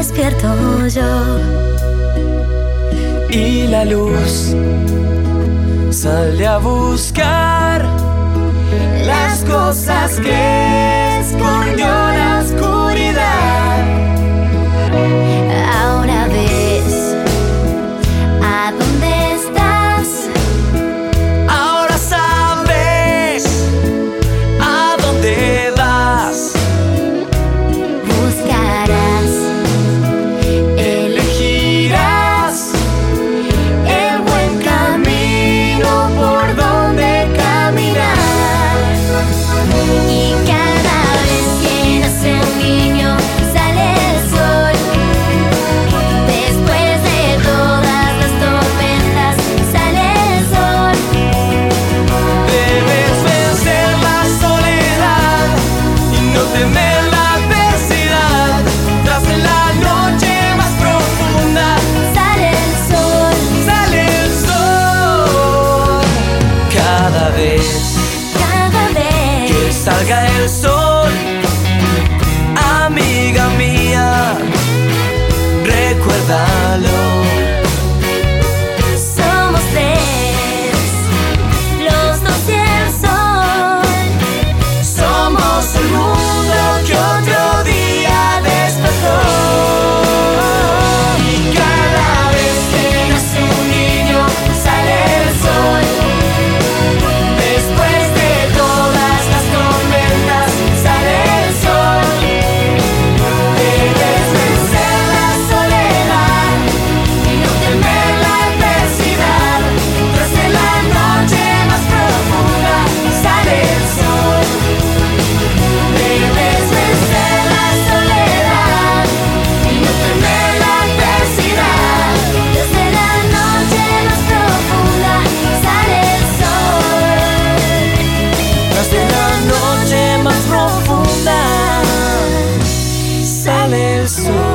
despierto yo. Y la luz sale a buscar las cosas que です。isso.